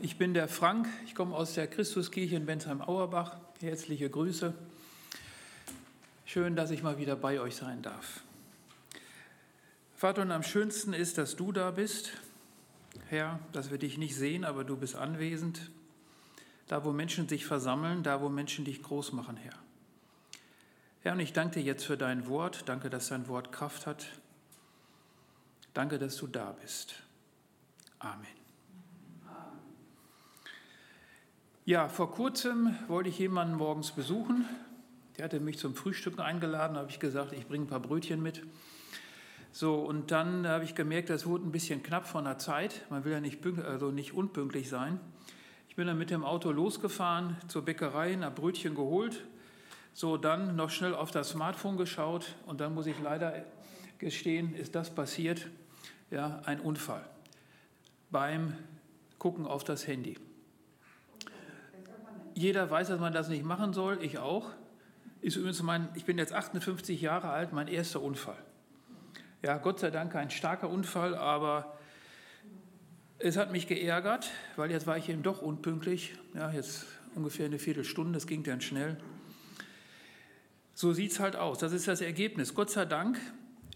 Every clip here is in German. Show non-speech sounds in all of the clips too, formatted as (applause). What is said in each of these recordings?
Ich bin der Frank, ich komme aus der Christuskirche in Bensheim-Auerbach. Herzliche Grüße. Schön, dass ich mal wieder bei euch sein darf. Vater, und am schönsten ist, dass du da bist. Herr, dass wir dich nicht sehen, aber du bist anwesend. Da, wo Menschen sich versammeln, da, wo Menschen dich groß machen, Herr. Herr, und ich danke dir jetzt für dein Wort. Danke, dass dein Wort Kraft hat. Danke, dass du da bist. Amen. Ja, vor kurzem wollte ich jemanden morgens besuchen. Der hatte mich zum Frühstücken eingeladen, da habe ich gesagt, ich bringe ein paar Brötchen mit. So, und dann habe ich gemerkt, das wurde ein bisschen knapp von der Zeit. Man will ja nicht, also nicht unpünktlich sein. Ich bin dann mit dem Auto losgefahren zur Bäckerei, ein Brötchen geholt. So, dann noch schnell auf das Smartphone geschaut und dann muss ich leider gestehen, ist das passiert. Ja, ein Unfall beim Gucken auf das Handy. Jeder weiß, dass man das nicht machen soll, ich auch. Ist übrigens mein, ich bin jetzt 58 Jahre alt, mein erster Unfall. Ja, Gott sei Dank ein starker Unfall, aber es hat mich geärgert, weil jetzt war ich eben doch unpünktlich. Ja, jetzt ungefähr eine Viertelstunde, das ging dann schnell. So sieht es halt aus. Das ist das Ergebnis. Gott sei Dank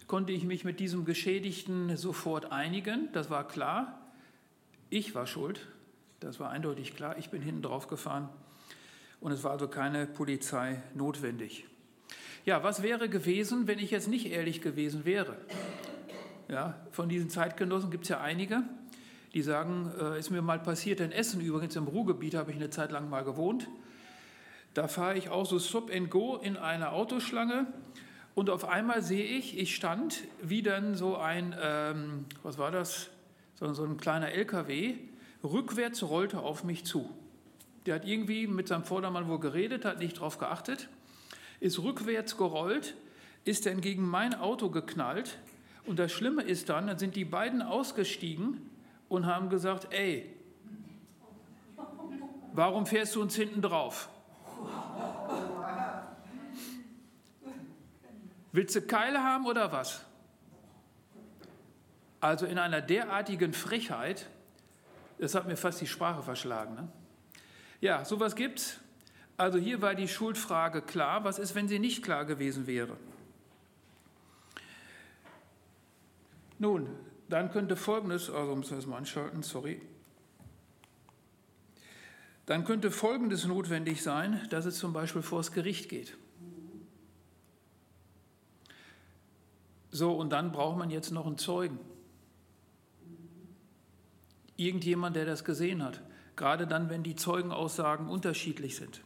konnte ich mich mit diesem Geschädigten sofort einigen. Das war klar. Ich war schuld. Das war eindeutig klar. Ich bin hinten drauf gefahren und es war also keine Polizei notwendig. Ja, was wäre gewesen, wenn ich jetzt nicht ehrlich gewesen wäre? Ja, von diesen Zeitgenossen gibt es ja einige, die sagen, äh, ist mir mal passiert in Essen, übrigens im Ruhrgebiet habe ich eine Zeit lang mal gewohnt. Da fahre ich auch so Stop and Go in einer Autoschlange und auf einmal sehe ich, ich stand, wie dann so ein, ähm, was war das, so, so ein kleiner LKW, rückwärts rollte auf mich zu. Der hat irgendwie mit seinem Vordermann wohl geredet, hat nicht darauf geachtet, ist rückwärts gerollt, ist dann gegen mein Auto geknallt. Und das Schlimme ist dann, dann sind die beiden ausgestiegen und haben gesagt, ey, warum fährst du uns hinten drauf? Willst du Keile haben oder was? Also in einer derartigen Frechheit, das hat mir fast die Sprache verschlagen. Ne? Ja, sowas gibt's. Also hier war die Schuldfrage klar. Was ist, wenn sie nicht klar gewesen wäre? Nun, dann könnte Folgendes, also müssen wir das mal anschalten, sorry. Dann könnte Folgendes notwendig sein, dass es zum Beispiel vor das Gericht geht. So, und dann braucht man jetzt noch einen Zeugen. Irgendjemand, der das gesehen hat gerade dann, wenn die Zeugenaussagen unterschiedlich sind.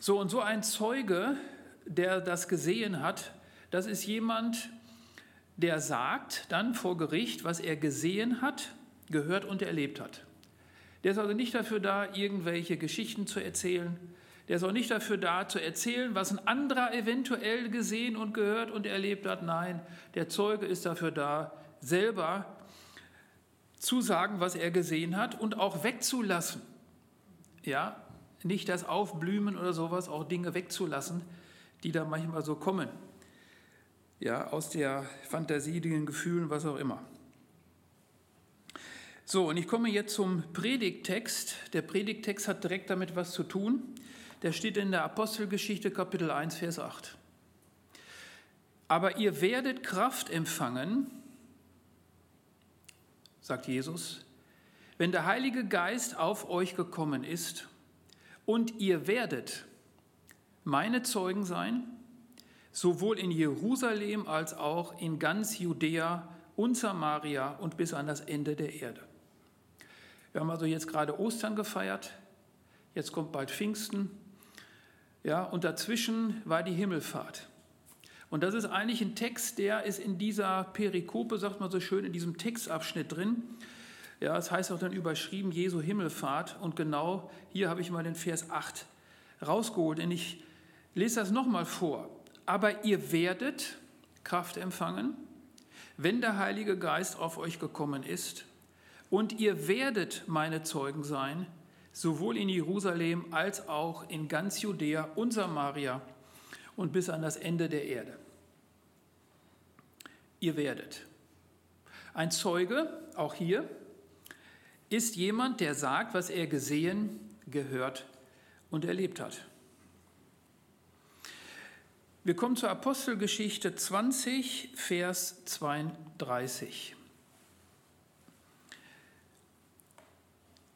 So und so ein Zeuge, der das gesehen hat, das ist jemand, der sagt dann vor Gericht, was er gesehen hat, gehört und erlebt hat. Der ist also nicht dafür da, irgendwelche Geschichten zu erzählen. Der ist auch nicht dafür da, zu erzählen, was ein anderer eventuell gesehen und gehört und erlebt hat. Nein, der Zeuge ist dafür da, selber zu sagen, was er gesehen hat und auch wegzulassen. Ja, nicht das Aufblühen oder sowas, auch Dinge wegzulassen, die da manchmal so kommen. Ja, aus der Fantasie, den Gefühlen, was auch immer. So, und ich komme jetzt zum Predigttext. Der Predigttext hat direkt damit was zu tun. Der steht in der Apostelgeschichte Kapitel 1, Vers 8. Aber ihr werdet Kraft empfangen, sagt Jesus, wenn der Heilige Geist auf euch gekommen ist und ihr werdet meine Zeugen sein, sowohl in Jerusalem als auch in ganz Judäa und Samaria und bis an das Ende der Erde. Wir haben also jetzt gerade Ostern gefeiert, jetzt kommt bald Pfingsten, ja, und dazwischen war die Himmelfahrt. Und das ist eigentlich ein Text, der ist in dieser Perikope, sagt man so schön, in diesem Textabschnitt drin. Ja, es heißt auch dann überschrieben Jesu Himmelfahrt. Und genau hier habe ich mal den Vers 8 rausgeholt. Und ich lese das nochmal vor. Aber ihr werdet Kraft empfangen, wenn der Heilige Geist auf euch gekommen ist. Und ihr werdet meine Zeugen sein, sowohl in Jerusalem als auch in ganz Judäa und Samaria und bis an das Ende der Erde. Ihr werdet. Ein Zeuge, auch hier, ist jemand, der sagt, was er gesehen, gehört und erlebt hat. Wir kommen zur Apostelgeschichte 20, Vers 32.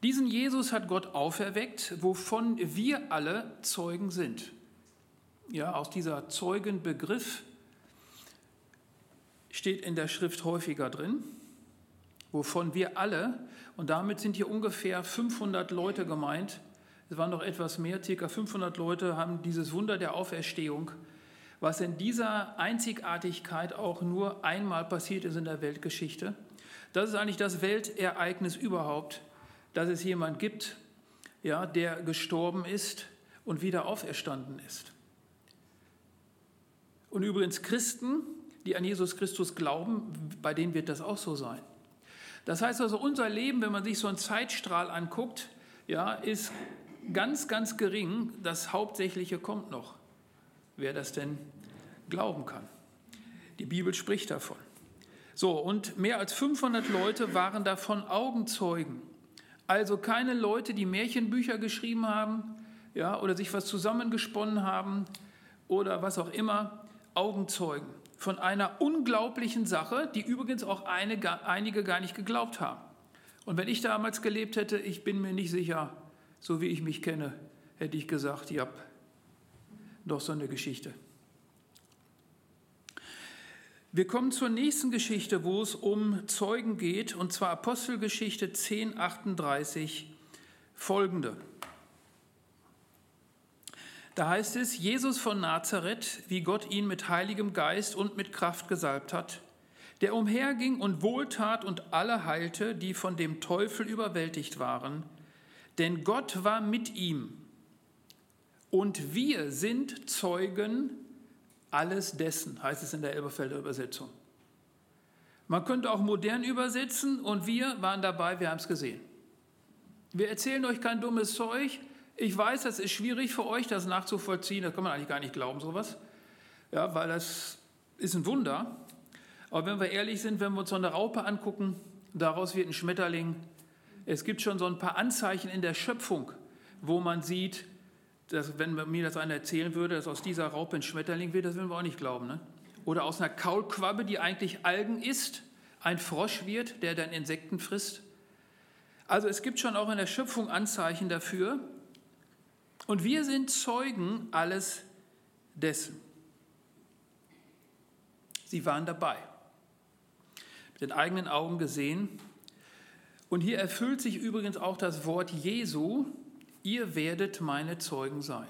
Diesen Jesus hat Gott auferweckt, wovon wir alle Zeugen sind. Ja, aus dieser Zeugenbegriff steht in der Schrift häufiger drin, wovon wir alle, und damit sind hier ungefähr 500 Leute gemeint, es waren noch etwas mehr, ca. 500 Leute haben dieses Wunder der Auferstehung, was in dieser Einzigartigkeit auch nur einmal passiert ist in der Weltgeschichte. Das ist eigentlich das Weltereignis überhaupt, dass es jemand gibt, ja, der gestorben ist und wieder auferstanden ist. Und übrigens Christen, die an Jesus Christus glauben, bei denen wird das auch so sein. Das heißt also, unser Leben, wenn man sich so einen Zeitstrahl anguckt, ja, ist ganz, ganz gering. Das Hauptsächliche kommt noch. Wer das denn glauben kann. Die Bibel spricht davon. So, und mehr als 500 Leute waren davon Augenzeugen. Also keine Leute, die Märchenbücher geschrieben haben ja, oder sich was zusammengesponnen haben oder was auch immer, Augenzeugen von einer unglaublichen Sache, die übrigens auch eine, einige gar nicht geglaubt haben. Und wenn ich damals gelebt hätte, ich bin mir nicht sicher, so wie ich mich kenne, hätte ich gesagt, ja, doch so eine Geschichte. Wir kommen zur nächsten Geschichte, wo es um Zeugen geht, und zwar Apostelgeschichte 10.38 folgende. Da heißt es, Jesus von Nazareth, wie Gott ihn mit heiligem Geist und mit Kraft gesalbt hat, der umherging und wohltat und alle heilte, die von dem Teufel überwältigt waren, denn Gott war mit ihm. Und wir sind Zeugen alles dessen, heißt es in der Elberfelder Übersetzung. Man könnte auch modern übersetzen und wir waren dabei, wir haben es gesehen. Wir erzählen euch kein dummes Zeug, ich weiß, das ist schwierig für euch, das nachzuvollziehen. Das kann man eigentlich gar nicht glauben, sowas. Ja, weil das ist ein Wunder. Aber wenn wir ehrlich sind, wenn wir uns so eine Raupe angucken, daraus wird ein Schmetterling. Es gibt schon so ein paar Anzeichen in der Schöpfung, wo man sieht, dass, wenn mir das einer erzählen würde, dass aus dieser Raupe ein Schmetterling wird, das würden wir auch nicht glauben. Ne? Oder aus einer Kaulquabbe, die eigentlich Algen isst, ein Frosch wird, der dann Insekten frisst. Also es gibt schon auch in der Schöpfung Anzeichen dafür, und wir sind Zeugen alles dessen. Sie waren dabei, mit den eigenen Augen gesehen. Und hier erfüllt sich übrigens auch das Wort Jesu, ihr werdet meine Zeugen sein.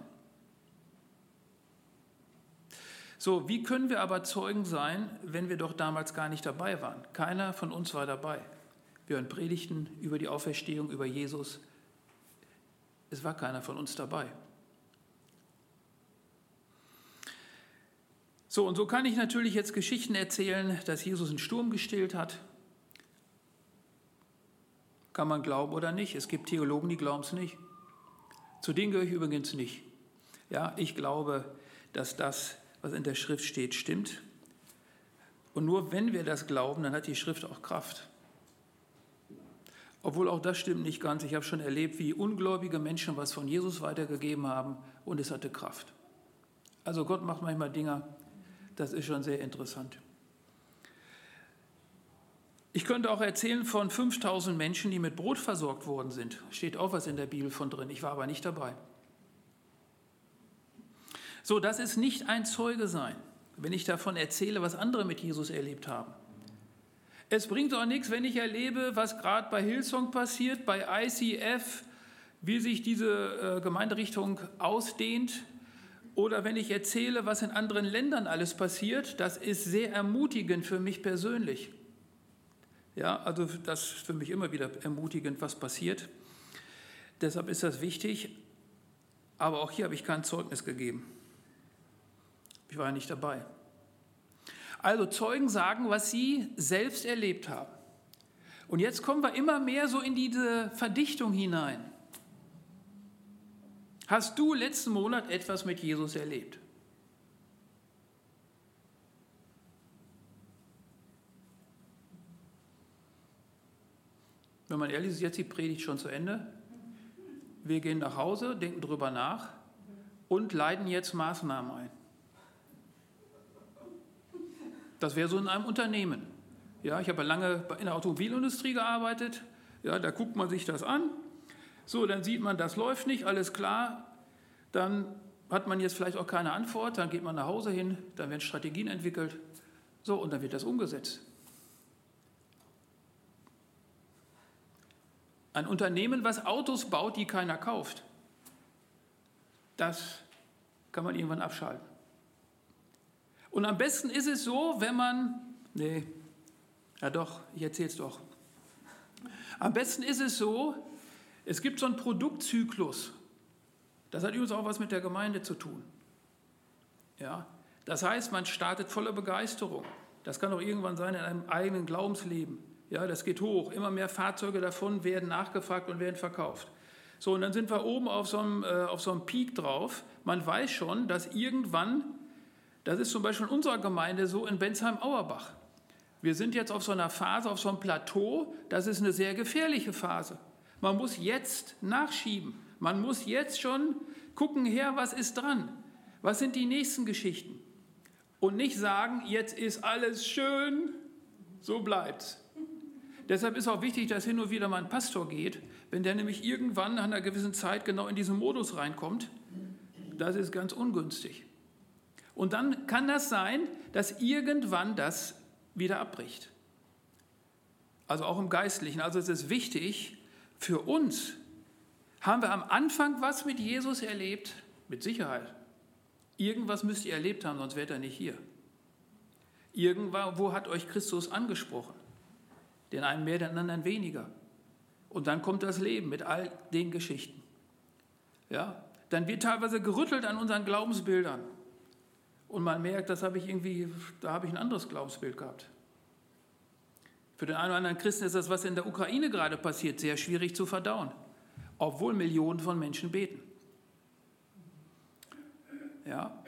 So, wie können wir aber Zeugen sein, wenn wir doch damals gar nicht dabei waren? Keiner von uns war dabei. Wir hören Predigten über die Auferstehung, über Jesus, es war keiner von uns dabei. So, und so kann ich natürlich jetzt Geschichten erzählen, dass Jesus einen Sturm gestillt hat. Kann man glauben oder nicht. Es gibt Theologen, die glauben es nicht. Zu denen gehöre ich übrigens nicht. Ja, ich glaube, dass das, was in der Schrift steht, stimmt. Und nur wenn wir das glauben, dann hat die Schrift auch Kraft. Obwohl auch das stimmt nicht ganz. Ich habe schon erlebt, wie ungläubige Menschen was von Jesus weitergegeben haben und es hatte Kraft. Also Gott macht manchmal Dinge, das ist schon sehr interessant. Ich könnte auch erzählen von 5000 Menschen, die mit Brot versorgt worden sind. Steht auch was in der Bibel von drin. Ich war aber nicht dabei. So, das ist nicht ein Zeuge sein, wenn ich davon erzähle, was andere mit Jesus erlebt haben. Es bringt auch nichts, wenn ich erlebe, was gerade bei Hillsong passiert, bei ICF, wie sich diese äh, Gemeinderichtung ausdehnt. Oder wenn ich erzähle, was in anderen Ländern alles passiert, das ist sehr ermutigend für mich persönlich. Ja, also das ist für mich immer wieder ermutigend, was passiert. Deshalb ist das wichtig. Aber auch hier habe ich kein Zeugnis gegeben. Ich war ja nicht dabei. Also Zeugen sagen, was sie selbst erlebt haben. Und jetzt kommen wir immer mehr so in diese Verdichtung hinein. Hast du letzten Monat etwas mit Jesus erlebt? wenn man ehrlich ist, jetzt die Predigt schon zu Ende. Wir gehen nach Hause, denken drüber nach und leiten jetzt Maßnahmen ein. Das wäre so in einem Unternehmen. Ja, ich habe lange in der Automobilindustrie gearbeitet. Ja, da guckt man sich das an. So, dann sieht man, das läuft nicht, alles klar. Dann hat man jetzt vielleicht auch keine Antwort. Dann geht man nach Hause hin, dann werden Strategien entwickelt. So, und dann wird das umgesetzt. Ein Unternehmen, was Autos baut, die keiner kauft, das kann man irgendwann abschalten. Und am besten ist es so, wenn man, nee, ja doch, ich erzähle es doch. Am besten ist es so, es gibt so einen Produktzyklus. Das hat übrigens auch was mit der Gemeinde zu tun. Ja, das heißt, man startet voller Begeisterung. Das kann auch irgendwann sein in einem eigenen Glaubensleben. Ja, das geht hoch. Immer mehr Fahrzeuge davon werden nachgefragt und werden verkauft. So, und dann sind wir oben auf so einem, äh, auf so einem Peak drauf. Man weiß schon, dass irgendwann, das ist zum Beispiel in unserer Gemeinde so in Bensheim-Auerbach. Wir sind jetzt auf so einer Phase, auf so einem Plateau, das ist eine sehr gefährliche Phase. Man muss jetzt nachschieben. Man muss jetzt schon gucken, her, was ist dran? Was sind die nächsten Geschichten? Und nicht sagen, jetzt ist alles schön, so bleibt's. Deshalb ist auch wichtig, dass hin und wieder mal ein Pastor geht, wenn der nämlich irgendwann nach einer gewissen Zeit genau in diesen Modus reinkommt. Das ist ganz ungünstig. Und dann kann das sein, dass irgendwann das wieder abbricht. Also auch im Geistlichen. Also es ist wichtig für uns. Haben wir am Anfang was mit Jesus erlebt? Mit Sicherheit. Irgendwas müsst ihr erlebt haben, sonst wärt ihr nicht hier. Irgendwo hat euch Christus angesprochen den einen mehr, den anderen weniger. Und dann kommt das Leben mit all den Geschichten. Ja, dann wird teilweise gerüttelt an unseren Glaubensbildern. Und man merkt, das habe ich irgendwie, da habe ich ein anderes Glaubensbild gehabt. Für den einen oder anderen Christen ist das, was in der Ukraine gerade passiert, sehr schwierig zu verdauen, obwohl Millionen von Menschen beten. Ja,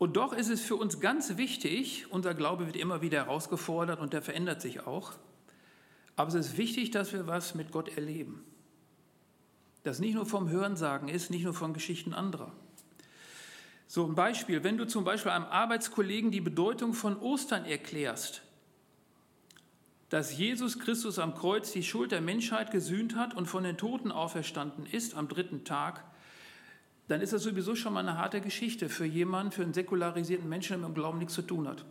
und doch ist es für uns ganz wichtig, unser Glaube wird immer wieder herausgefordert und der verändert sich auch. Aber es ist wichtig, dass wir was mit Gott erleben. Das nicht nur vom Hörensagen ist, nicht nur von Geschichten anderer. So ein Beispiel, wenn du zum Beispiel einem Arbeitskollegen die Bedeutung von Ostern erklärst, dass Jesus Christus am Kreuz die Schuld der Menschheit gesühnt hat und von den Toten auferstanden ist am dritten Tag, dann ist das sowieso schon mal eine harte Geschichte für jemanden, für einen säkularisierten Menschen, der mit dem Glauben nichts zu tun hat.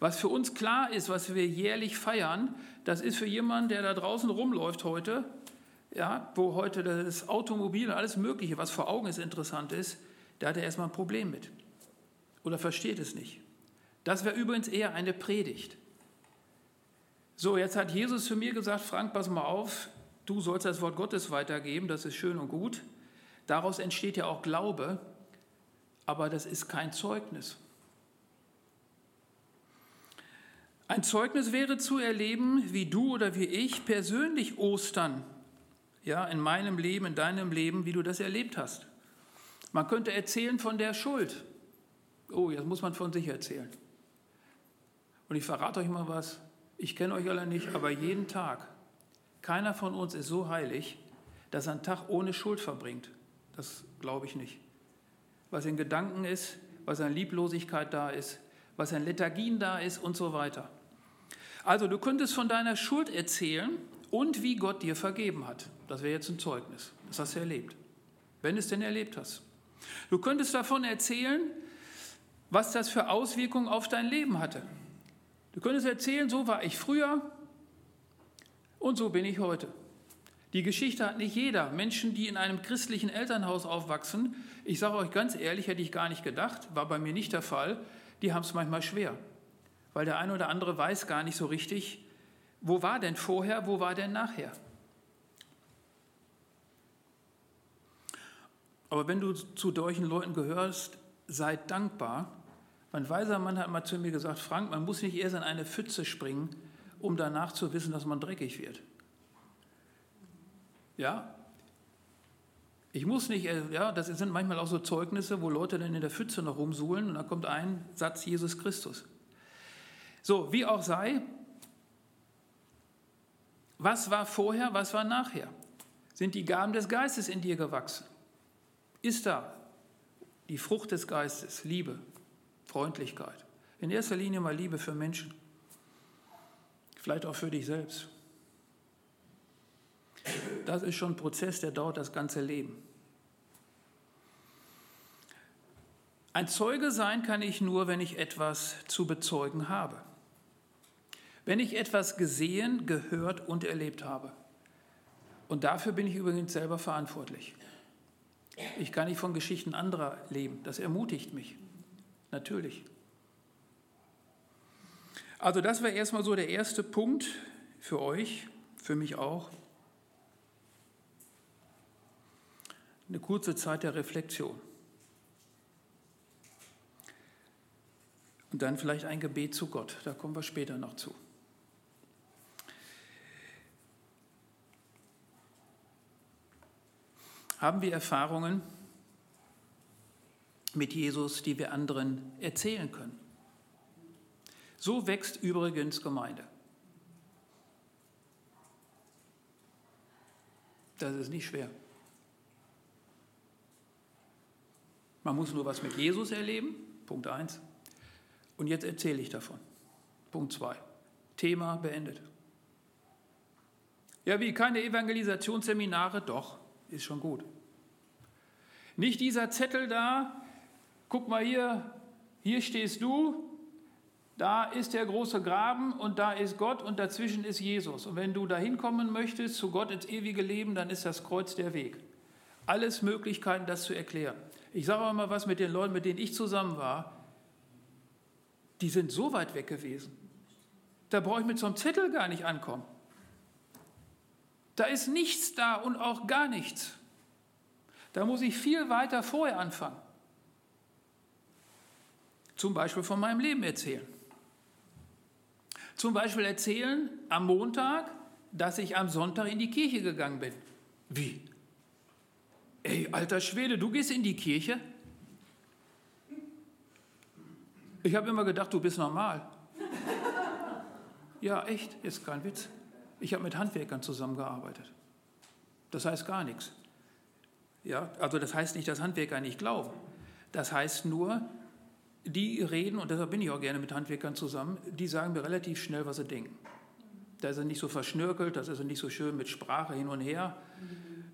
Was für uns klar ist, was wir jährlich feiern, das ist für jemanden, der da draußen rumläuft heute, ja, wo heute das Automobil und alles Mögliche, was vor Augen ist, interessant ist, da hat er erstmal ein Problem mit. Oder versteht es nicht. Das wäre übrigens eher eine Predigt. So, jetzt hat Jesus zu mir gesagt, Frank, pass mal auf, du sollst das Wort Gottes weitergeben, das ist schön und gut. Daraus entsteht ja auch Glaube, aber das ist kein Zeugnis. Ein Zeugnis wäre zu erleben, wie du oder wie ich persönlich Ostern, ja, in meinem Leben, in deinem Leben, wie du das erlebt hast. Man könnte erzählen von der Schuld. Oh, jetzt muss man von sich erzählen. Und ich verrate euch mal was. Ich kenne euch alle nicht, aber jeden Tag. Keiner von uns ist so heilig, dass er einen Tag ohne Schuld verbringt. Das glaube ich nicht. Was in Gedanken ist, was an Lieblosigkeit da ist, was an Lethargien da ist und so weiter. Also du könntest von deiner Schuld erzählen und wie Gott dir vergeben hat. Das wäre jetzt ein Zeugnis. Das hast du erlebt. Wenn du es denn erlebt hast. Du könntest davon erzählen, was das für Auswirkungen auf dein Leben hatte. Du könntest erzählen, so war ich früher und so bin ich heute. Die Geschichte hat nicht jeder. Menschen, die in einem christlichen Elternhaus aufwachsen, ich sage euch ganz ehrlich, hätte ich gar nicht gedacht, war bei mir nicht der Fall, die haben es manchmal schwer. Weil der eine oder andere weiß gar nicht so richtig, wo war denn vorher, wo war denn nachher. Aber wenn du zu solchen Leuten gehörst, sei dankbar. Ein weiser Mann hat mal zu mir gesagt, Frank, man muss nicht erst in eine Pfütze springen, um danach zu wissen, dass man dreckig wird. Ja, ich muss nicht, ja, das sind manchmal auch so Zeugnisse, wo Leute dann in der Pfütze noch rumsuhlen und da kommt ein Satz Jesus Christus. So, wie auch sei, Was war vorher, was war nachher? Sind die Gaben des Geistes in dir gewachsen? Ist da die Frucht des Geistes, Liebe, Freundlichkeit? In erster Linie mal Liebe für Menschen, vielleicht auch für dich selbst. Das ist schon ein Prozess, der dauert das ganze Leben. Ein Zeuge sein kann ich nur, wenn ich etwas zu bezeugen habe. Wenn ich etwas gesehen, gehört und erlebt habe. Und dafür bin ich übrigens selber verantwortlich. Ich kann nicht von Geschichten anderer leben. Das ermutigt mich. Natürlich. Also das wäre erstmal so der erste Punkt für euch, für mich auch. Eine kurze Zeit der Reflexion. Und dann vielleicht ein Gebet zu Gott. Da kommen wir später noch zu. Haben wir Erfahrungen mit Jesus, die wir anderen erzählen können? So wächst übrigens Gemeinde. Das ist nicht schwer. Man muss nur was mit Jesus erleben, Punkt 1. Und jetzt erzähle ich davon. Punkt 2. Thema beendet. Ja, wie keine Evangelisationsseminare? Doch, ist schon gut. Nicht dieser Zettel da, guck mal hier, hier stehst du, da ist der große Graben und da ist Gott und dazwischen ist Jesus. Und wenn du da hinkommen möchtest, zu Gott ins ewige Leben, dann ist das Kreuz der Weg. Alles Möglichkeiten, das zu erklären. Ich sage aber mal was mit den Leuten, mit denen ich zusammen war die sind so weit weg gewesen. Da brauche ich mit so einem Zettel gar nicht ankommen. Da ist nichts da und auch gar nichts. Da muss ich viel weiter vorher anfangen. Zum Beispiel von meinem Leben erzählen. Zum Beispiel erzählen am Montag, dass ich am Sonntag in die Kirche gegangen bin. Wie? Ey, alter Schwede, du gehst in die Kirche? Ich habe immer gedacht, du bist normal. Ja, echt, ist kein Witz. Ich habe mit Handwerkern zusammengearbeitet. Das heißt gar nichts. Ja, also das heißt nicht, dass Handwerker nicht glauben. Das heißt nur, die reden, und deshalb bin ich auch gerne mit Handwerkern zusammen, die sagen mir relativ schnell, was sie denken. Da ist er nicht so verschnörkelt, das ist er nicht so schön mit Sprache hin und her.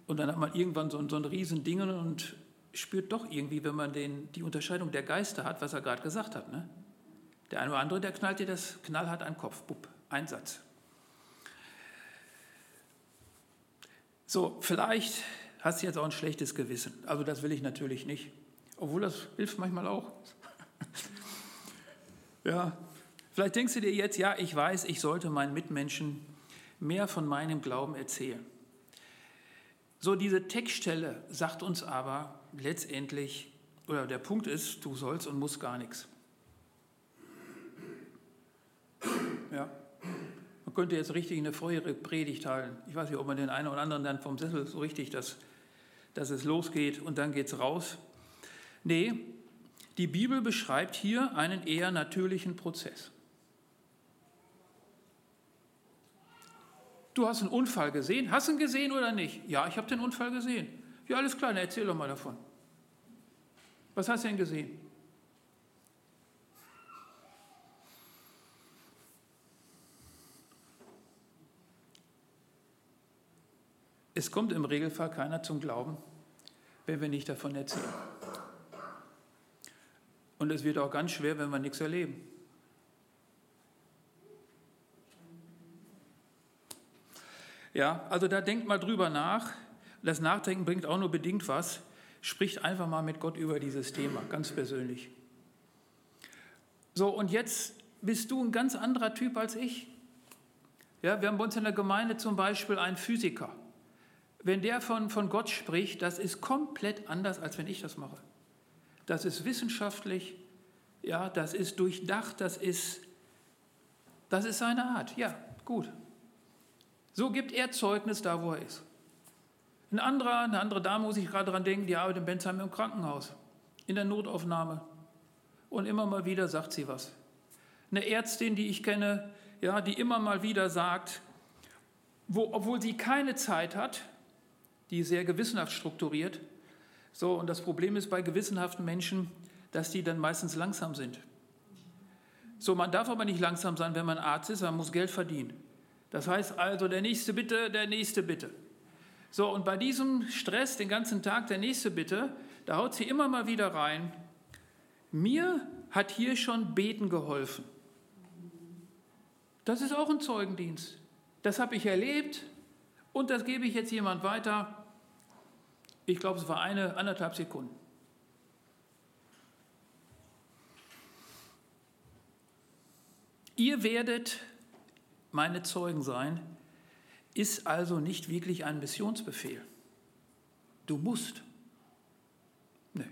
Und dann hat man irgendwann so, so ein Riesending und spürt doch irgendwie, wenn man den, die Unterscheidung der Geister hat, was er gerade gesagt hat. Ne? Der eine oder andere, der knallt dir das knallhart an den Kopf. Bupp, ein Satz. So, vielleicht hast jetzt auch ein schlechtes Gewissen. Also das will ich natürlich nicht. Obwohl das hilft manchmal auch. (laughs) ja, vielleicht denkst du dir jetzt, ja, ich weiß, ich sollte meinen Mitmenschen mehr von meinem Glauben erzählen. So, diese Textstelle sagt uns aber, letztendlich, oder der Punkt ist, du sollst und musst gar nichts. Ja. Man könnte jetzt richtig eine frühere Predigt halten. Ich weiß nicht, ob man den einen oder anderen dann vom Sessel so richtig, dass, dass es losgeht und dann geht es raus. Nee, die Bibel beschreibt hier einen eher natürlichen Prozess. Du hast einen Unfall gesehen. Hast du ihn gesehen oder nicht? Ja, ich habe den Unfall gesehen. Ja, alles klar, erzähl doch mal davon. Was hast du denn gesehen? Es kommt im Regelfall keiner zum Glauben, wenn wir nicht davon erzählen. Und es wird auch ganz schwer, wenn wir nichts erleben. Ja, also da denkt mal drüber nach. Das Nachdenken bringt auch nur bedingt was. Spricht einfach mal mit Gott über dieses Thema, ganz persönlich. So, und jetzt bist du ein ganz anderer Typ als ich. Ja, wir haben bei uns in der Gemeinde zum Beispiel einen Physiker. Wenn der von, von Gott spricht, das ist komplett anders, als wenn ich das mache. Das ist wissenschaftlich, ja, das ist durchdacht, das ist, das ist seine Art. Ja, gut. So gibt er Zeugnis da, wo er ist. Ein anderer, eine andere Dame, muss ich gerade dran denken, die arbeitet in Bensheim im Krankenhaus, in der Notaufnahme. Und immer mal wieder sagt sie was. Eine Ärztin, die ich kenne, ja, die immer mal wieder sagt, wo, obwohl sie keine Zeit hat, die sehr gewissenhaft strukturiert. So, und das Problem ist bei gewissenhaften Menschen, dass die dann meistens langsam sind. So, man darf aber nicht langsam sein, wenn man Arzt ist, man muss Geld verdienen. Das heißt also, der nächste bitte, der nächste bitte. So, und bei diesem Stress den ganzen Tag, der nächste bitte, da haut sie immer mal wieder rein. Mir hat hier schon Beten geholfen. Das ist auch ein Zeugendienst. Das habe ich erlebt und das gebe ich jetzt jemand weiter. Ich glaube, es war eine, anderthalb Sekunden. Ihr werdet meine Zeugen sein, ist also nicht wirklich ein Missionsbefehl. Du musst. Nee.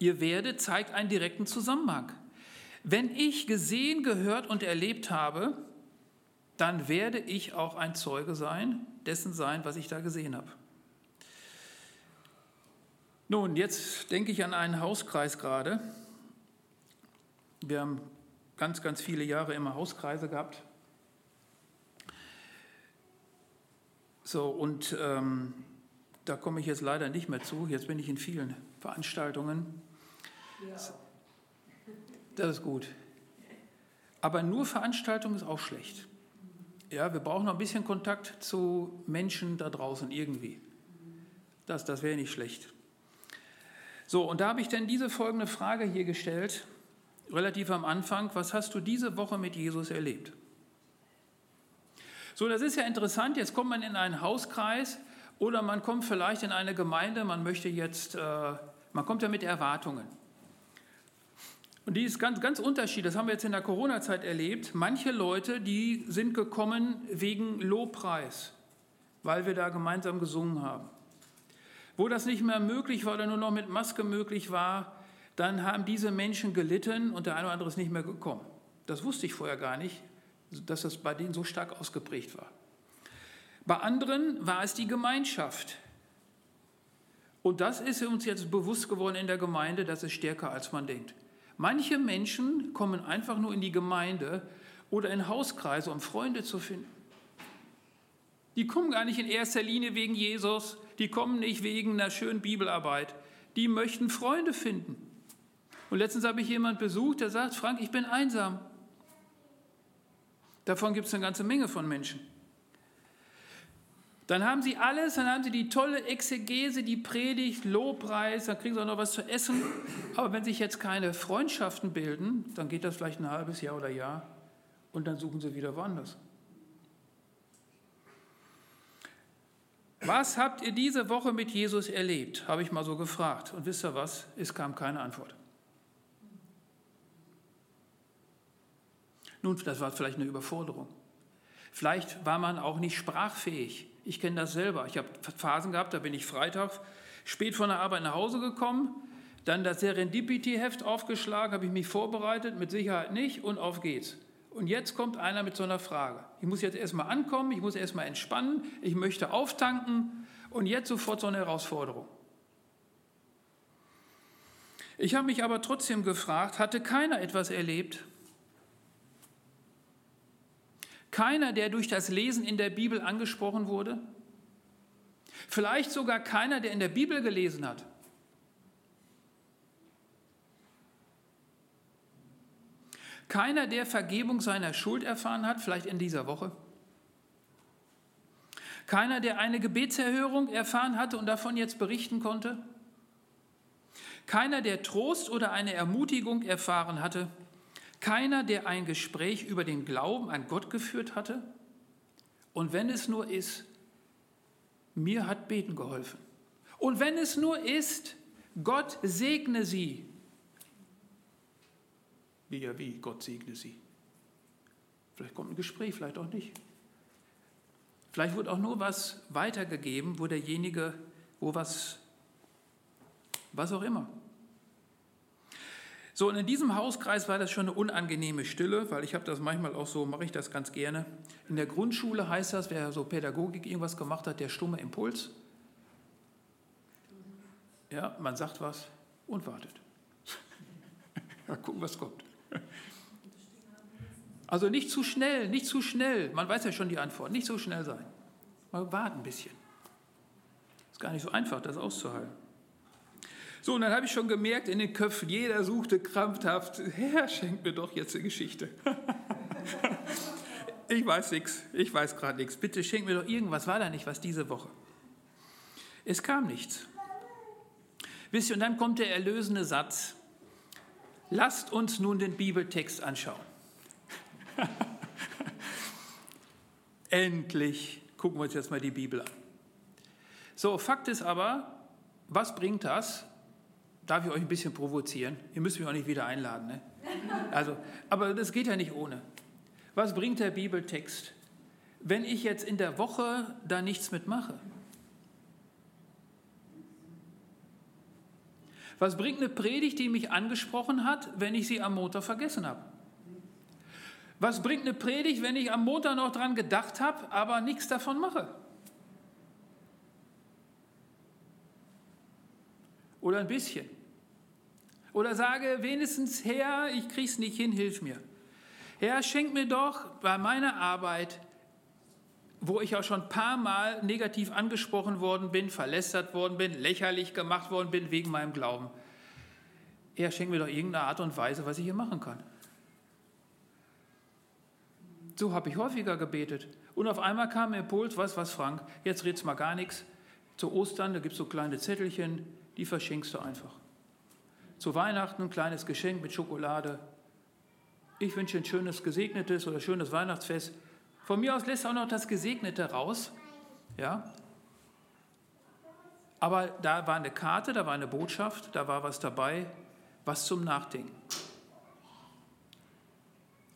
Ihr werdet zeigt einen direkten Zusammenhang. Wenn ich gesehen, gehört und erlebt habe, dann werde ich auch ein Zeuge sein, dessen sein, was ich da gesehen habe. Nun, jetzt denke ich an einen Hauskreis gerade. Wir haben ganz, ganz viele Jahre immer Hauskreise gehabt. So, und ähm, da komme ich jetzt leider nicht mehr zu. Jetzt bin ich in vielen Veranstaltungen. Ja. Das ist gut. Aber nur Veranstaltung ist auch schlecht. Ja, wir brauchen noch ein bisschen Kontakt zu Menschen da draußen irgendwie. Das, das wäre nicht schlecht. So, und da habe ich dann diese folgende Frage hier gestellt, relativ am Anfang. Was hast du diese Woche mit Jesus erlebt? So, das ist ja interessant. Jetzt kommt man in einen Hauskreis oder man kommt vielleicht in eine Gemeinde. Man möchte jetzt, äh, man kommt ja mit Erwartungen. Und die ist ganz, ganz unterschiedlich. Das haben wir jetzt in der Corona-Zeit erlebt. Manche Leute, die sind gekommen wegen Lobpreis, weil wir da gemeinsam gesungen haben. Wo das nicht mehr möglich war oder nur noch mit Maske möglich war, dann haben diese Menschen gelitten und der eine oder andere ist nicht mehr gekommen. Das wusste ich vorher gar nicht, dass das bei denen so stark ausgeprägt war. Bei anderen war es die Gemeinschaft. Und das ist uns jetzt bewusst geworden in der Gemeinde, das ist stärker als man denkt. Manche Menschen kommen einfach nur in die Gemeinde oder in Hauskreise, um Freunde zu finden. Die kommen gar nicht in erster Linie wegen Jesus, die kommen nicht wegen einer schönen Bibelarbeit, die möchten Freunde finden. Und letztens habe ich jemanden besucht, der sagt, Frank, ich bin einsam. Davon gibt es eine ganze Menge von Menschen. Dann haben sie alles, dann haben sie die tolle Exegese, die Predigt, Lobpreis, dann kriegen sie auch noch was zu essen. Aber wenn sich jetzt keine Freundschaften bilden, dann geht das vielleicht ein halbes Jahr oder Jahr und dann suchen sie wieder woanders. Was habt ihr diese Woche mit Jesus erlebt? Habe ich mal so gefragt. Und wisst ihr was? Es kam keine Antwort. Nun, das war vielleicht eine Überforderung. Vielleicht war man auch nicht sprachfähig. Ich kenne das selber. Ich habe Phasen gehabt, da bin ich Freitag spät von der Arbeit nach Hause gekommen, dann das Serendipity-Heft aufgeschlagen, habe ich mich vorbereitet, mit Sicherheit nicht und auf geht's. Und jetzt kommt einer mit so einer Frage. Ich muss jetzt erstmal ankommen, ich muss erstmal entspannen, ich möchte auftanken und jetzt sofort so eine Herausforderung. Ich habe mich aber trotzdem gefragt, hatte keiner etwas erlebt? Keiner, der durch das Lesen in der Bibel angesprochen wurde? Vielleicht sogar keiner, der in der Bibel gelesen hat. Keiner, der Vergebung seiner Schuld erfahren hat, vielleicht in dieser Woche. Keiner, der eine Gebetserhörung erfahren hatte und davon jetzt berichten konnte. Keiner, der Trost oder eine Ermutigung erfahren hatte. Keiner, der ein Gespräch über den Glauben an Gott geführt hatte. Und wenn es nur ist, mir hat Beten geholfen. Und wenn es nur ist, Gott segne sie. Wie ja, wie, Gott segne sie. Vielleicht kommt ein Gespräch, vielleicht auch nicht. Vielleicht wird auch nur was weitergegeben, wo derjenige, wo was, was auch immer. So, und in diesem Hauskreis war das schon eine unangenehme Stille, weil ich habe das manchmal auch so, mache ich das ganz gerne. In der Grundschule heißt das, wer so Pädagogik irgendwas gemacht hat, der stumme Impuls. Ja, man sagt was und wartet. (laughs) Mal gucken, was kommt. Also nicht zu schnell, nicht zu schnell. Man weiß ja schon die Antwort. Nicht so schnell sein. Mal warten ein bisschen. Ist gar nicht so einfach, das auszuhalten. So, und dann habe ich schon gemerkt, in den Köpfen, jeder suchte krampfhaft, Herr, schenk mir doch jetzt eine Geschichte. (laughs) ich weiß nichts, ich weiß gerade nichts. Bitte schenk mir doch irgendwas. War da nicht was diese Woche? Es kam nichts. Wisst ihr, und dann kommt der erlösende Satz. Lasst uns nun den Bibeltext anschauen. (laughs) Endlich gucken wir uns jetzt mal die Bibel an. So, Fakt ist aber, was bringt das? Darf ich euch ein bisschen provozieren? Ihr müsst mich auch nicht wieder einladen. Ne? Also, aber das geht ja nicht ohne. Was bringt der Bibeltext, wenn ich jetzt in der Woche da nichts mitmache? Was bringt eine Predigt, die mich angesprochen hat, wenn ich sie am Montag vergessen habe? Was bringt eine Predigt, wenn ich am Montag noch dran gedacht habe, aber nichts davon mache? Oder ein bisschen. Oder sage wenigstens, Herr, ich krieg's nicht hin, hilf mir. Herr, schenk mir doch bei meiner Arbeit wo ich auch schon ein paar Mal negativ angesprochen worden bin, verlästert worden bin, lächerlich gemacht worden bin wegen meinem Glauben. Er schenkt mir doch irgendeine Art und Weise, was ich hier machen kann. So habe ich häufiger gebetet. Und auf einmal kam ein Impuls, was, was, Frank, jetzt redest mal gar nichts. Zu Ostern, da gibt es so kleine Zettelchen, die verschenkst du einfach. Zu Weihnachten ein kleines Geschenk mit Schokolade. Ich wünsche ein schönes, gesegnetes oder schönes Weihnachtsfest. Von mir aus lässt auch noch das Gesegnete raus. Ja? Aber da war eine Karte, da war eine Botschaft, da war was dabei, was zum Nachdenken.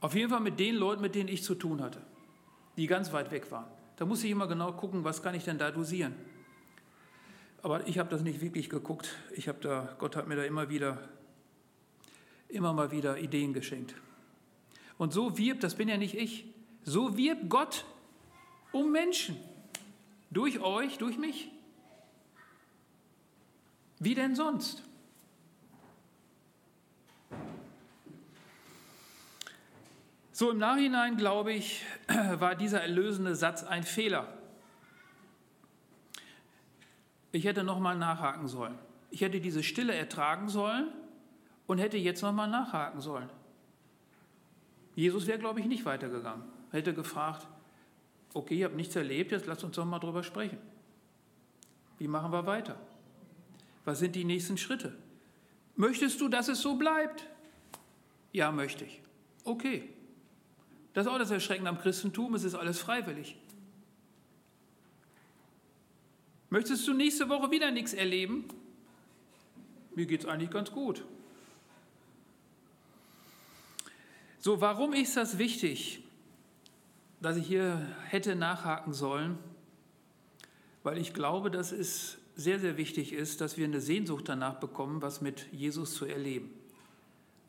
Auf jeden Fall mit den Leuten, mit denen ich zu tun hatte, die ganz weit weg waren. Da muss ich immer genau gucken, was kann ich denn da dosieren. Aber ich habe das nicht wirklich geguckt. Ich habe da, Gott hat mir da immer wieder, immer mal wieder Ideen geschenkt. Und so wirbt, das bin ja nicht ich, so wirbt Gott um Menschen. Durch euch, durch mich. Wie denn sonst? So im Nachhinein, glaube ich, (clears throat) war dieser erlösende Satz ein Fehler. Ich hätte nochmal nachhaken sollen. Ich hätte diese Stille ertragen sollen und hätte jetzt nochmal nachhaken sollen. Jesus wäre, glaube ich, nicht weitergegangen hätte gefragt, okay, ihr habt nichts erlebt, jetzt lasst uns doch mal drüber sprechen. Wie machen wir weiter? Was sind die nächsten Schritte? Möchtest du, dass es so bleibt? Ja, möchte ich. Okay. Das ist auch das Erschreckende am Christentum, es ist alles freiwillig. Möchtest du nächste Woche wieder nichts erleben? Mir geht es eigentlich ganz gut. So, warum ist das wichtig? Dass ich hier hätte nachhaken sollen, weil ich glaube, dass es sehr, sehr wichtig ist, dass wir eine Sehnsucht danach bekommen, was mit Jesus zu erleben.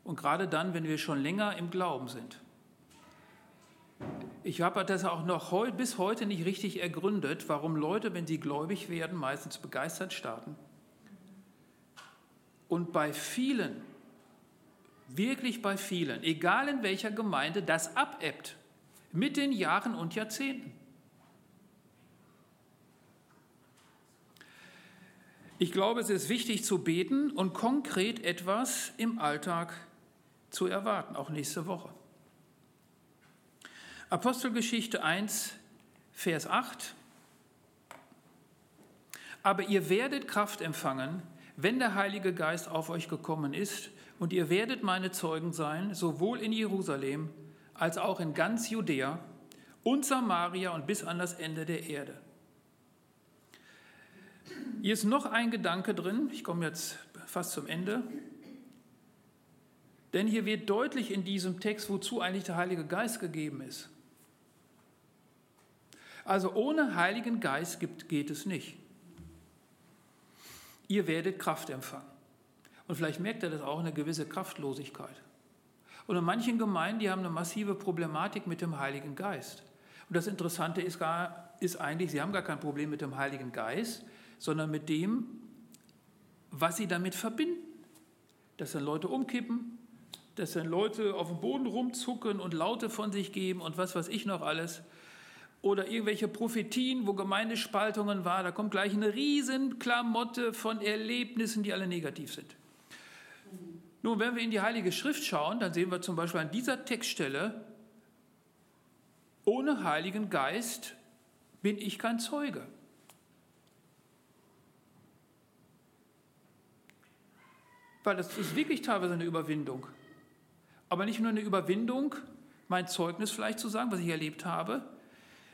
Und gerade dann, wenn wir schon länger im Glauben sind. Ich habe das auch noch heu bis heute nicht richtig ergründet, warum Leute, wenn sie gläubig werden, meistens begeistert starten. Und bei vielen, wirklich bei vielen, egal in welcher Gemeinde, das abebbt mit den Jahren und Jahrzehnten. Ich glaube, es ist wichtig zu beten und konkret etwas im Alltag zu erwarten, auch nächste Woche. Apostelgeschichte 1, Vers 8. Aber ihr werdet Kraft empfangen, wenn der Heilige Geist auf euch gekommen ist, und ihr werdet meine Zeugen sein, sowohl in Jerusalem als auch in ganz Judäa und Samaria und bis an das Ende der Erde. Hier ist noch ein Gedanke drin, ich komme jetzt fast zum Ende. Denn hier wird deutlich in diesem Text, wozu eigentlich der Heilige Geist gegeben ist. Also ohne Heiligen Geist gibt, geht es nicht. Ihr werdet Kraft empfangen. Und vielleicht merkt ihr das auch, eine gewisse Kraftlosigkeit. Und in manchen Gemeinden, die haben eine massive Problematik mit dem Heiligen Geist. Und das Interessante ist, gar, ist eigentlich, sie haben gar kein Problem mit dem Heiligen Geist, sondern mit dem, was sie damit verbinden. Dass dann Leute umkippen, dass dann Leute auf dem Boden rumzucken und Laute von sich geben und was weiß ich noch alles. Oder irgendwelche Prophetien, wo Gemeindespaltungen war, da kommt gleich eine riesen Klamotte von Erlebnissen, die alle negativ sind. Nun, wenn wir in die Heilige Schrift schauen, dann sehen wir zum Beispiel an dieser Textstelle, ohne Heiligen Geist bin ich kein Zeuge. Weil das ist wirklich teilweise eine Überwindung. Aber nicht nur eine Überwindung, mein Zeugnis vielleicht zu sagen, was ich erlebt habe,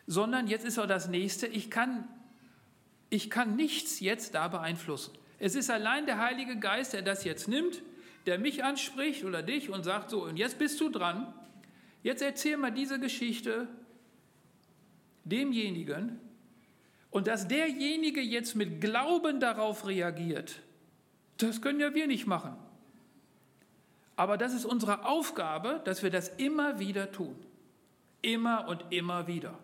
sondern jetzt ist auch das nächste, ich kann, ich kann nichts jetzt da beeinflussen. Es ist allein der Heilige Geist, der das jetzt nimmt, der mich anspricht oder dich und sagt, so, und jetzt bist du dran, jetzt erzähl mal diese Geschichte demjenigen und dass derjenige jetzt mit Glauben darauf reagiert, das können ja wir nicht machen. Aber das ist unsere Aufgabe, dass wir das immer wieder tun. Immer und immer wieder.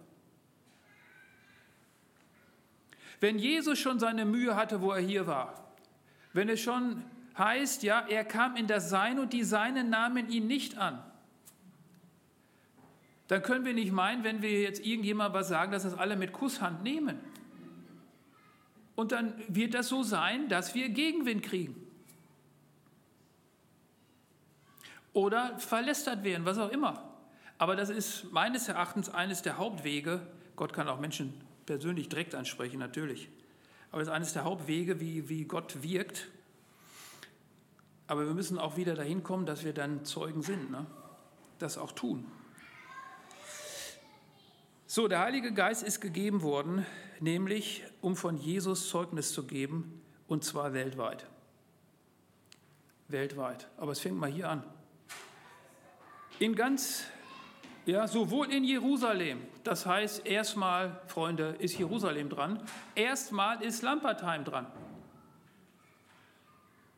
Wenn Jesus schon seine Mühe hatte, wo er hier war, wenn es schon heißt, ja, er kam in das Sein und die Seinen nahmen ihn nicht an, dann können wir nicht meinen, wenn wir jetzt irgendjemand was sagen, dass das alle mit Kusshand nehmen. Und dann wird das so sein, dass wir Gegenwind kriegen. Oder verlästert werden, was auch immer. Aber das ist meines Erachtens eines der Hauptwege. Gott kann auch Menschen persönlich direkt ansprechen, natürlich. Aber es ist eines der Hauptwege, wie, wie Gott wirkt. Aber wir müssen auch wieder dahin kommen, dass wir dann Zeugen sind, ne? das auch tun. So, der Heilige Geist ist gegeben worden, nämlich um von Jesus Zeugnis zu geben, und zwar weltweit. Weltweit. Aber es fängt mal hier an. In ganz, ja, sowohl in Jerusalem, das heißt, erstmal, Freunde, ist Jerusalem dran, erstmal ist Lampertheim dran.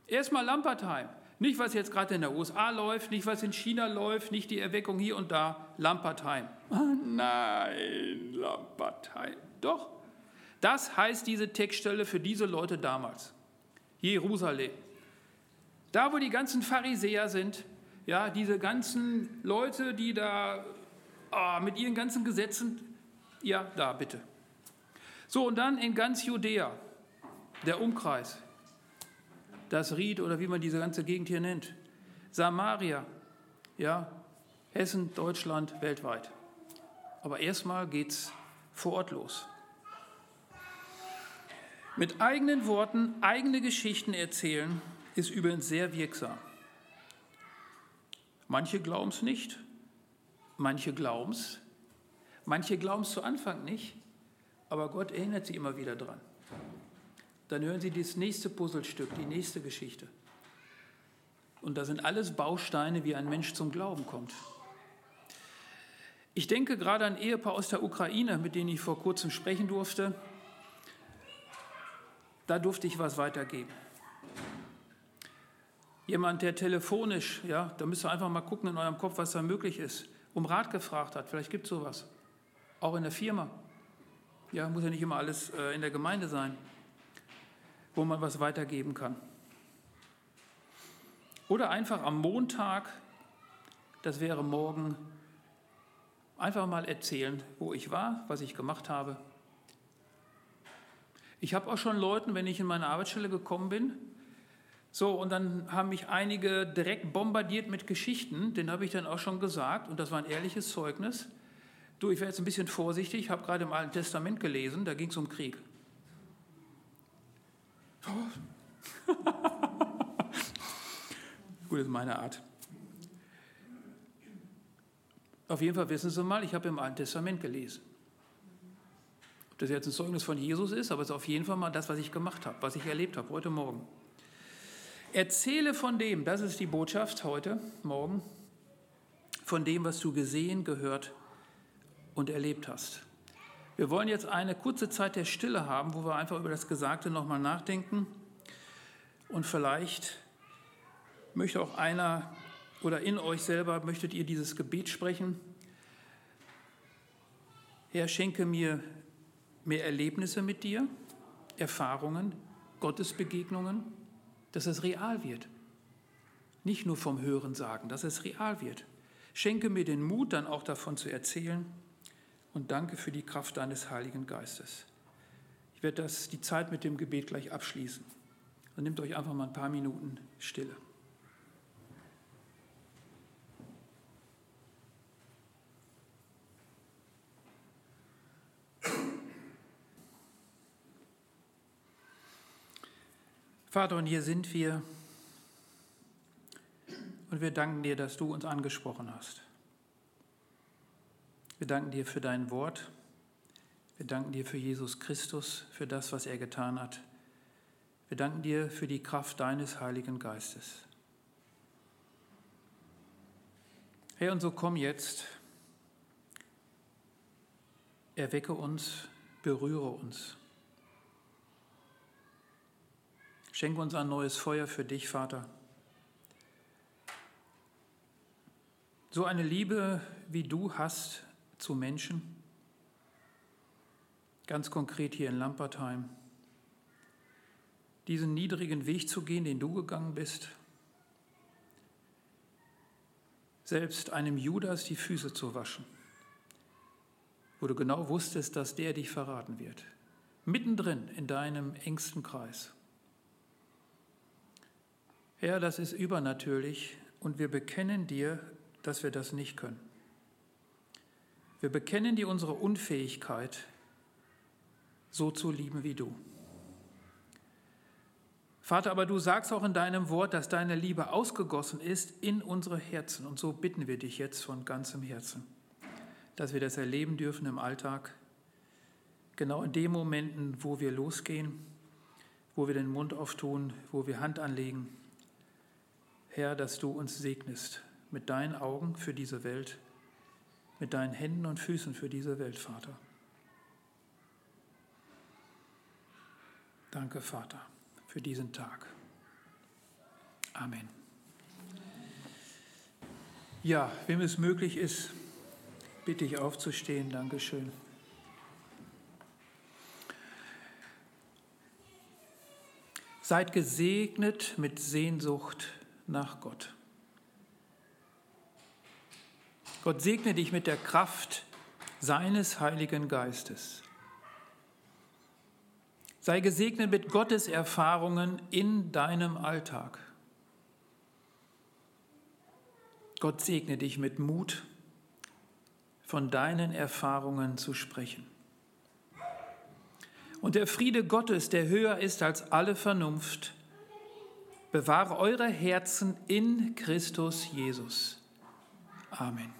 Erstmal Lampertheim. Nicht, was jetzt gerade in der USA läuft, nicht, was in China läuft, nicht die Erweckung hier und da, Lampertheim. Ah, nein, Lampertheim. Doch. Das heißt diese Textstelle für diese Leute damals. Jerusalem. Da, wo die ganzen Pharisäer sind, ja, diese ganzen Leute, die da oh, mit ihren ganzen Gesetzen, ja, da bitte. So, und dann in ganz Judäa, der Umkreis, das Ried oder wie man diese ganze Gegend hier nennt. Samaria, ja, Hessen, Deutschland, weltweit. Aber erstmal geht es vor Ort los. Mit eigenen Worten eigene Geschichten erzählen ist übrigens sehr wirksam. Manche glauben es nicht, manche glauben es, manche glauben es zu Anfang nicht, aber Gott erinnert sie immer wieder dran dann hören Sie das nächste Puzzlestück, die nächste Geschichte. Und da sind alles Bausteine, wie ein Mensch zum Glauben kommt. Ich denke gerade an Ehepaar aus der Ukraine, mit denen ich vor kurzem sprechen durfte. Da durfte ich was weitergeben. Jemand, der telefonisch, ja, da müsst ihr einfach mal gucken in eurem Kopf, was da möglich ist, um Rat gefragt hat. Vielleicht gibt es sowas. Auch in der Firma. Ja, muss ja nicht immer alles äh, in der Gemeinde sein wo man was weitergeben kann. Oder einfach am Montag, das wäre morgen, einfach mal erzählen, wo ich war, was ich gemacht habe. Ich habe auch schon Leuten, wenn ich in meine Arbeitsstelle gekommen bin, so, und dann haben mich einige direkt bombardiert mit Geschichten, den habe ich dann auch schon gesagt, und das war ein ehrliches Zeugnis. Du, ich wäre jetzt ein bisschen vorsichtig, ich habe gerade im Alten Testament gelesen, da ging es um Krieg. (laughs) Gut, das ist meine Art. Auf jeden Fall wissen Sie mal, ich habe im Alten Testament gelesen. Ob das jetzt ein Zeugnis von Jesus ist, aber es ist auf jeden Fall mal das, was ich gemacht habe, was ich erlebt habe heute Morgen. Erzähle von dem, das ist die Botschaft heute, morgen, von dem, was du gesehen, gehört und erlebt hast. Wir wollen jetzt eine kurze Zeit der Stille haben, wo wir einfach über das Gesagte nochmal nachdenken. Und vielleicht möchte auch einer oder in euch selber, möchtet ihr dieses Gebet sprechen. Herr, schenke mir mehr Erlebnisse mit dir, Erfahrungen, Gottesbegegnungen, dass es real wird. nicht nur vom Hören sagen, dass es real wird. Schenke mir den Mut, dann auch davon zu erzählen und danke für die Kraft deines Heiligen Geistes. Ich werde das, die Zeit mit dem Gebet gleich abschließen. Dann nehmt euch einfach mal ein paar Minuten Stille. Vater, und hier sind wir und wir danken dir, dass du uns angesprochen hast. Wir danken dir für dein Wort. Wir danken dir für Jesus Christus, für das, was er getan hat. Wir danken dir für die Kraft deines Heiligen Geistes. Herr, und so komm jetzt, erwecke uns, berühre uns. Schenke uns ein neues Feuer für dich, Vater. So eine Liebe, wie du hast zu Menschen, ganz konkret hier in Lampertheim, diesen niedrigen Weg zu gehen, den du gegangen bist, selbst einem Judas die Füße zu waschen, wo du genau wusstest, dass der dich verraten wird, mittendrin in deinem engsten Kreis. Herr, das ist übernatürlich und wir bekennen dir, dass wir das nicht können. Wir bekennen dir unsere Unfähigkeit, so zu lieben wie du. Vater, aber du sagst auch in deinem Wort, dass deine Liebe ausgegossen ist in unsere Herzen. Und so bitten wir dich jetzt von ganzem Herzen, dass wir das erleben dürfen im Alltag, genau in den Momenten, wo wir losgehen, wo wir den Mund auftun, wo wir Hand anlegen, Herr, dass du uns segnest mit deinen Augen für diese Welt, mit deinen Händen und Füßen für diese Welt, Vater. Danke, Vater, für diesen Tag. Amen. Ja, wem es möglich ist, bitte ich aufzustehen. Dankeschön. Seid gesegnet mit Sehnsucht nach Gott. Gott segne dich mit der Kraft seines Heiligen Geistes. Sei gesegnet mit Gottes Erfahrungen in deinem Alltag. Gott segne dich mit Mut, von deinen Erfahrungen zu sprechen. Und der Friede Gottes, der höher ist als alle Vernunft, bewahre eure Herzen in Christus Jesus. Amen.